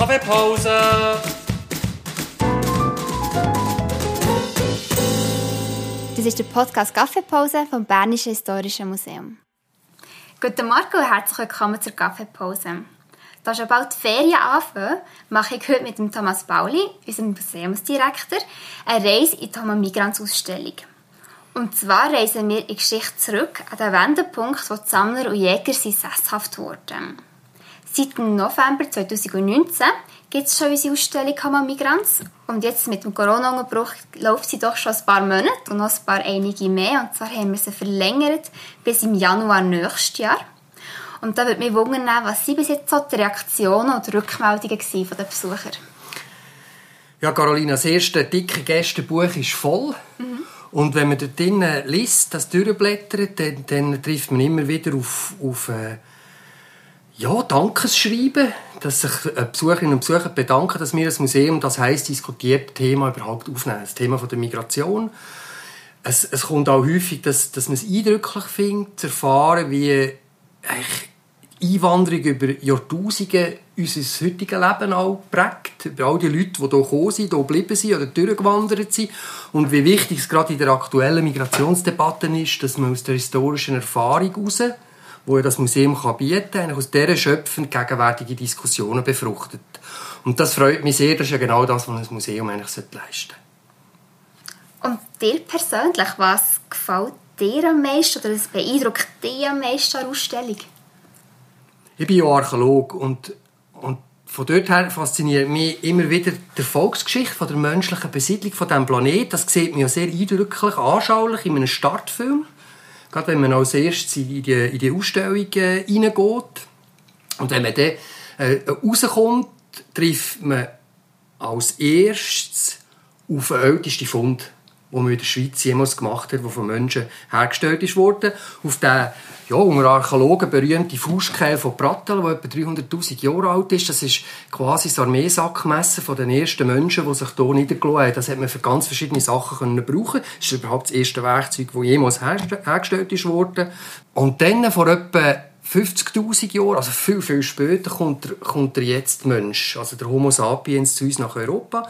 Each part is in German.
Kaffeepause! Das ist der Podcast Kaffeepause vom Bernischen Historischen Museum. Guten Morgen und herzlich willkommen zur Kaffeepause. Da schon bald die Ferien anfangen, mache ich heute mit dem Thomas Bauli, unserem Museumsdirektor, eine Reise in die Thomas Migrants Ausstellung. Und zwar reisen wir in die Geschichte zurück an den Wendepunkt, wo die Sammler und Jäger sind sesshaft wurden. Seit dem November 2019 gibt es schon unsere Ausstellung Hammer Migrants. Und jetzt mit dem Corona-Unterbruch läuft sie doch schon ein paar Monate und noch ein paar einige mehr. Und zwar haben wir sie verlängert bis im Januar nächstes Jahr. Und da würde mich wundern, was sind bis jetzt so die Reaktionen oder Rückmeldungen von den Besuchern? Ja, Carolina, das erste dicke Gästebuch ist voll. Mhm. Und wenn man dort drinnen liest, das durchblättert, dann, dann trifft man immer wieder auf, auf äh, ja, Dankesschreiben, dass sich Besucherinnen und Besucher bedanken, dass wir das Museum das heiß diskutierte Thema überhaupt aufnehmen. Das Thema der Migration. Es, es kommt auch häufig, dass, dass man es eindrücklich findet, zu erfahren, wie Einwanderung über Jahrtausende unser heutiges Leben auch prägt. Über all die Leute, die hier gekommen sind, hier geblieben sind oder durchgewandert sind. Und wie wichtig es gerade in der aktuellen Migrationsdebatte ist, dass man aus der historischen Erfahrung heraus, die das Museum kann bieten kann, aus dieser schöpfend gegenwärtige Diskussionen befruchtet. Und das freut mich sehr, das ist ja genau das, was ein Museum eigentlich leisten sollte. Und dir persönlich, was gefällt dir am meisten oder was beeindruckt dich am meisten an der Ausstellung? Ich bin ja Archäolog und, und von dort her fasziniert mich immer wieder die Volksgeschichte von der menschlichen Besiedlung von diesem Planeten. Das sieht man ja sehr eindrücklich, anschaulich in einem Startfilm. Gerade wenn man als erstes in die, in die Ausstellung äh, reingeht. Und wenn man dann äh, rauskommt, trifft man als erstes auf den ältesten Fund die man in der Schweiz jemals gemacht hat, die von Menschen hergestellt worden. Auf den ja, unter Archäologen berühmte Fußkehl von Prattel, der etwa 300'000 Jahre alt ist. Das ist quasi das Armeesackmesser von den ersten Menschen, die sich hier niedergelassen haben. Das hat man für ganz verschiedene Sachen können brauchen. Das ist überhaupt das erste Werkzeug, das jemals hergestellt worden. Und dann vor etwa 50.000 Jahren, also viel, viel später, kommt, kommt der jetzt Mensch, also der Homo sapiens, zu uns nach Europa.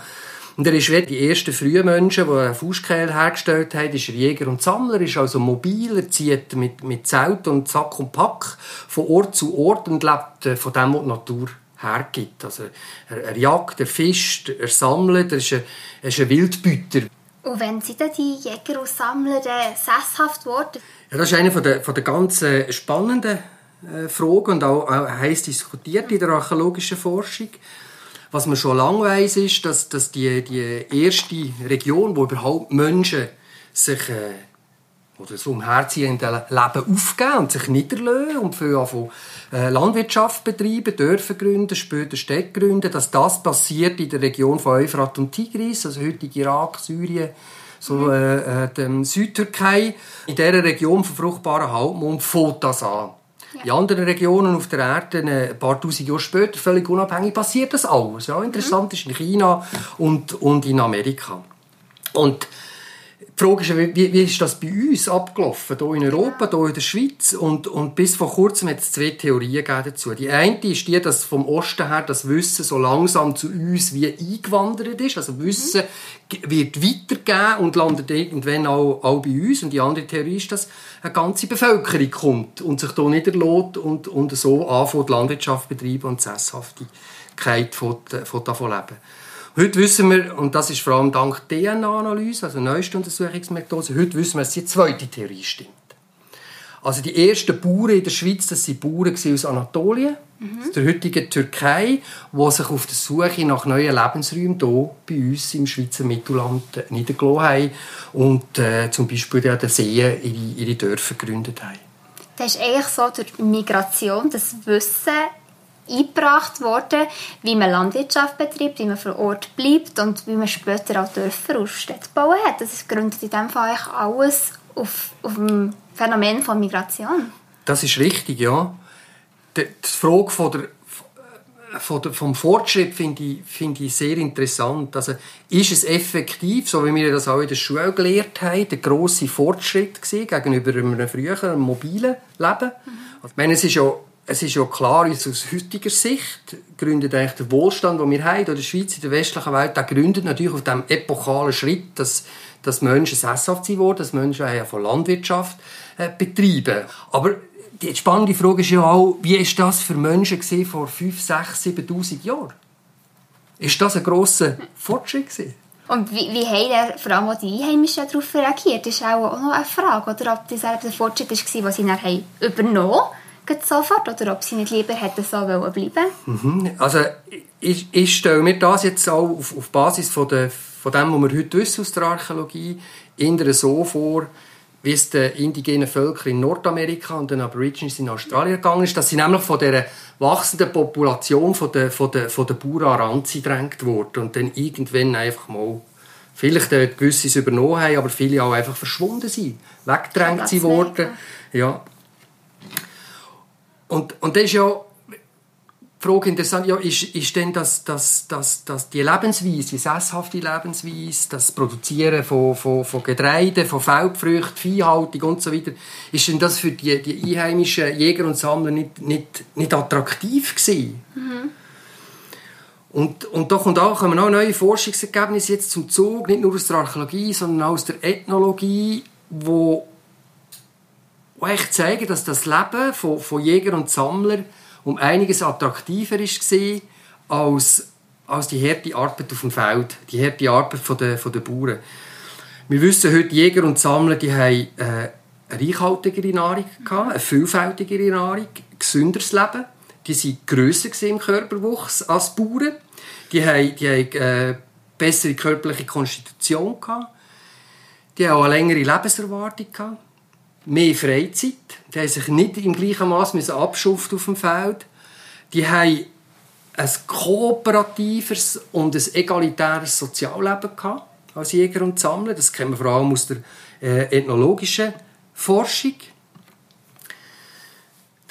Und er ist wie die ersten frühen Menschen, die einen Fußkehl hergestellt haben, ist er Jäger und Sammler, ist also mobil, er zieht mit, mit Zelt und Sack und Pack von Ort zu Ort und lebt äh, von dem, was die Natur hergibt. Also er, er jagt, er fischt, er sammelt, er ist ein, er ist ein Wildbüter. Und wenn sind denn die Jäger und Sammler sesshaft geworden? Ja, das ist eine von der, von der ganz äh, spannenden äh, Fragen und auch, auch heiß diskutiert in der archäologischen Forschung. Was man schon lange weiß, ist, dass, dass die, die erste Region, wo überhaupt Menschen sich äh, oder so im herziehenden Leben aufgeben und sich niederlassen und für anfangen, äh, Landwirtschaft betreiben, Dörfer gründen, später Städte gründen, dass das passiert in der Region von Euphrat und Tigris, also heutige Irak, Syrien, so mhm. äh, äh, Südtürkei. In dieser Region von fruchtbaren Halbmond fängt das an. In anderen Regionen auf der Erde, ein paar tausend Jahre später, völlig unabhängig, passiert das alles. Ja, interessant mhm. ist in China und, und in Amerika. Und die Frage ist, wie, wie ist das bei uns abgelaufen, hier in Europa, hier in der Schweiz? Und, und bis vor kurzem hat es zwei Theorien dazu. Die eine ist die, dass vom Osten her das Wissen so langsam zu uns wie eingewandert ist. Also Wissen mhm. wird weitergegeben und landet irgendwann auch, auch bei uns. Und die andere Theorie ist, dass eine ganze Bevölkerung kommt und sich hier niederlässt und, und so anfängt, die Landwirtschaft betreiben und die Sesshaftigkeit von, von davon leben. Heute wissen wir, und das ist vor allem dank DNA-Analyse, also neueste Untersuchungsmethode, heute wissen wir, dass die zweite Theorie stimmt. Also die ersten Bauern in der Schweiz, das waren Bauern aus Anatolien, mhm. aus der heutigen Türkei, die sich auf der Suche nach neuen Lebensräumen hier bei uns im Schweizer Mittelland niedergelassen haben und äh, zum Beispiel an den Seen ihre, ihre Dörfer gegründet haben. Das ist eigentlich so durch Migration, das Wissen eingebracht worden, wie man Landwirtschaft betreibt, wie man vor Ort bleibt und wie man später auch Dörfer und Städte bauen hat. Das gründet in dem Fall alles auf, auf dem Phänomen von Migration. Das ist richtig, ja. Die, Frage von der, von der, vom Fortschritt finde ich, finde ich sehr interessant. Also, ist es effektiv, so wie wir das auch in der Schule gelernt haben, der grosse Fortschritt gewesen, gegenüber einem früheren mobilen Leben? Mhm. Ich meine, es ist ja es ist ja klar, aus heutiger Sicht gründet eigentlich der Wohlstand, den wir haben in der Schweiz, in der westlichen Welt, der gründet natürlich auf dem epochalen Schritt, dass, dass Menschen sesshaft sind worden, dass Menschen ja von Landwirtschaft äh, betreiben. Aber die spannende Frage ist ja auch, wie ist das für Menschen vor 5, 6, 7'000 Jahren? Ist das ein grosser Fortschritt gewesen? Und wie, wie haben vor allem auch die Einheimischen darauf reagiert? Das ist auch noch eine Frage, oder ob das der Fortschritt war, den sie dann übernommen haben sofort oder ob sie nicht lieber hätten so bleiben mhm. Also ich, ich stelle mir das jetzt auch auf, auf Basis von, der, von dem, was wir heute wissen aus der Archäologie, eher so vor, wie es den indigenen Völkern in Nordamerika und den Aborigines in Australien gegangen ist, dass sie nämlich von der wachsenden Population von der, von der, von der Bauern an Rand gedrängt wurden und dann irgendwann einfach mal vielleicht gewisses übernommen haben, aber viele auch einfach verschwunden sind, weggedrängt sind worden. Ja. Und, und das ist ja die Frage interessant, ja, ist, ist denn das, das, das, das die Lebensweise, die sesshafte Lebensweise, das Produzieren von, von, von Getreide, von Feldfrüchten, Viehhaltung und so weiter, ist denn das für die, die einheimischen Jäger und Sammler nicht, nicht, nicht attraktiv gewesen? Mhm. Und, und da kommt auch, kommen auch neue Forschungsergebnisse jetzt zum Zug, nicht nur aus der Archäologie, sondern auch aus der Ethnologie, wo, wo echt zeigen, dass das Leben von, von Jäger und Sammler um einiges attraktiver war als, als die harte Arbeit auf dem Feld, die harte Arbeit von der, von der Bauern. Wir wissen heute, Jäger und Sammler die haben äh, eine reichhaltigere Nahrung, gehabt, eine vielfältigere Nahrung, ein gesünderes Leben. Die waren grösser im Körperwuchs als Bauern. Die haben, die haben äh, bessere körperliche Konstitution. Gehabt. Die haben auch eine längere Lebenserwartung. Gehabt mehr Freizeit. Die haben sich nicht im gleichen Maß abschuften auf dem Feld. Die haben ein kooperatives und ein egalitäres Sozialleben gehabt, als Jäger und Sammler. Das kennen wir vor allem aus der äh, ethnologischen Forschung.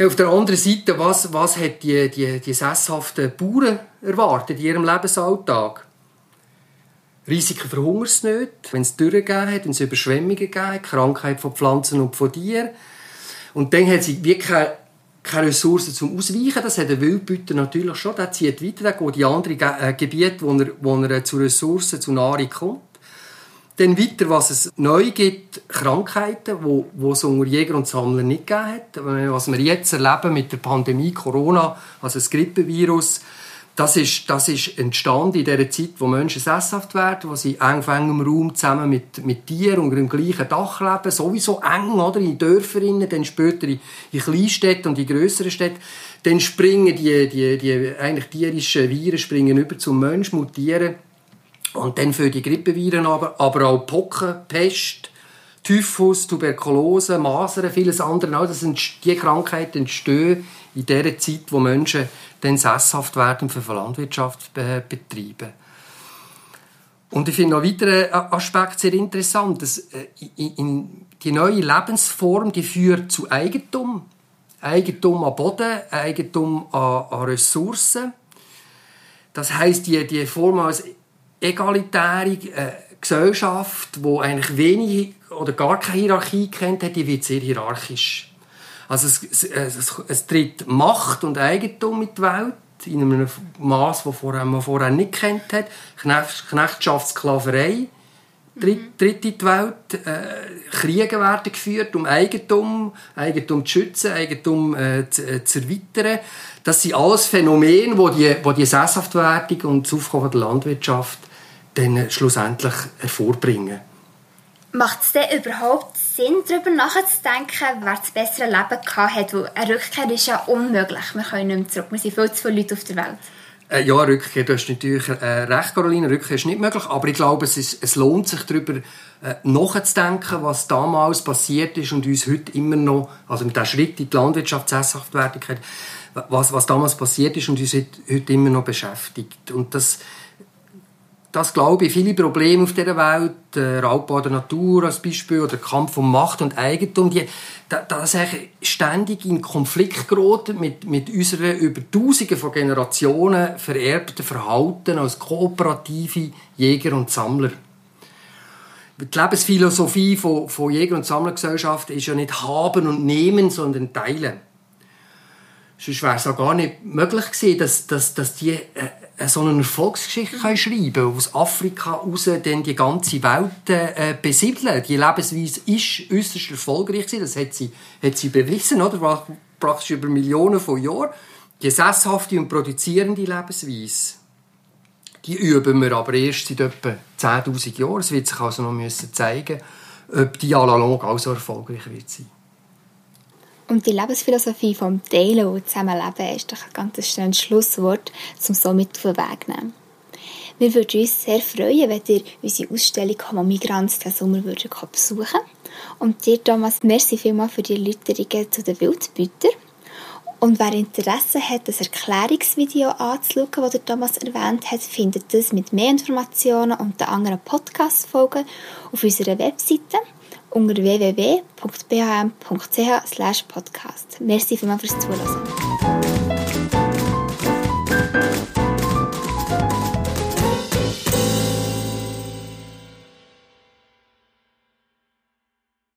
Auf der anderen Seite, was, was hat die, die, die sesshaften Bauern erwartet in ihrem Lebensalltag? Risiken für Hungersnöte, wenn es Dürre gegeben hat, wenn es Überschwemmungen gegeben hat, Krankheit von Pflanzen und von Tieren. Und dann hat sie wirklich keine, Ressourcen zum Ausweichen. Das hat der Wildbüter natürlich schon. Der zieht weiter, der geht in andere äh, Gebiete, wo er, wo er zu Ressourcen, zu Nahrung kommt. Dann weiter, was es neu gibt, Krankheiten, wo, wo es unter Jäger und Sammler nicht gegeben hat. Was wir jetzt erleben mit der Pandemie Corona, also das Grippevirus, das ist, das ist entstanden in der Zeit, wo Menschen sesshaft werden, wo sie eng engem Raum zusammen mit, mit Tieren unter dem gleichen Dach leben, sowieso eng, oder, in Dörfern, dann später in, in Kleinstädten und in grösseren Städten. Dann springen die, die, die eigentlich tierischen Viren springen über zum Mensch, mutieren. Und dann für die Grippeviren aber, aber auch Pocken, Pest, Typhus, Tuberkulose, Masern, vieles andere. Auch das sind, die Krankheiten entstehen in der Zeit, wo Menschen dann sesshaft werden für Landwirtschaft betreiben. Und ich finde noch weiteren Aspekt sehr interessant. Dass, äh, die neue Lebensform die führt zu Eigentum. Eigentum an Boden, Eigentum an, an Ressourcen. Das heißt die, die Form als egalitäre äh, Gesellschaft, wo eigentlich wenig oder gar keine Hierarchie kennt, die wird sehr hierarchisch. Also es, es, es, tritt Macht und Eigentum in die Welt in einem Maß, das vorher, man vorher nicht kennt hat. Knecht, Knechtschaft, Sklaverei tritt, tritt in die Welt. Äh, Kriege werden geführt, um Eigentum, Eigentum zu schützen, Eigentum äh, zu, äh, zu erweitern. Das sind alles Phänomene, wo die, wo die Sesshaftwerdung und das Aufkommen der Landwirtschaft dann schlussendlich hervorbringen. Macht es denn überhaupt Sinn, darüber nachzudenken, wer das bessere Leben hat? Weil eine Rückkehr ist ja unmöglich. Wir können nicht mehr zurück. Wir sind viel zu viele Leute auf der Welt. Äh, ja, Rückkehr, du hast natürlich äh, recht, Caroline. Rückkehr ist nicht möglich. Aber ich glaube, es, ist, es lohnt sich darüber äh, nachzudenken, was damals passiert ist und uns heute immer noch, also mit dem Schritt in die Landwirtschaftssesshaftwertigkeit, was, was damals passiert ist und uns heute, heute immer noch beschäftigt. Und das, das glaube ich, viele Probleme auf dieser Welt, der Raubbau der Natur als Beispiel oder der Kampf um Macht und Eigentum, die, das ist ständig in Konflikt geraten mit, mit unserem über Tausende von Generationen vererbten Verhalten als kooperative Jäger und Sammler. Die Lebensphilosophie von, von Jäger- und Sammlergesellschaften ist ja nicht haben und nehmen, sondern teilen. Sonst wäre es auch gar nicht möglich gewesen, dass, dass, dass die äh, so eine Erfolgsgeschichte mhm. schreiben können, aus Afrika raus dann die ganze Welt äh, besiedeln. Die Lebensweise ist äußerst erfolgreich. Das hat sie, hat sie bewiesen, oder? Praktisch über Millionen von Jahren. Die sesshafte und produzierende Lebensweise, die üben wir aber erst seit etwa 10'000 Jahren. Es wird sich also noch müssen zeigen ob die longue auch so erfolgreich wird sein. Und die Lebensphilosophie vom und Zusammenleben ist doch ein ganz schönes Schlusswort, um so mit auf den Weg zu nehmen. Wir würden uns sehr freuen, wenn ihr unsere Ausstellung Homo Migrants diesen Sommer würdet besuchen Und dir, Thomas, merci vielmals für die Erläuterungen zu den Wildbütern. Und wer Interesse hat, das Erklärungsvideo anzuschauen, das der Thomas erwähnt hat, findet das mit mehr Informationen und den anderen Podcast-Folgen auf unserer Webseite unter www.bhm.ch podcast. Merci vielmals fürs Zuhören.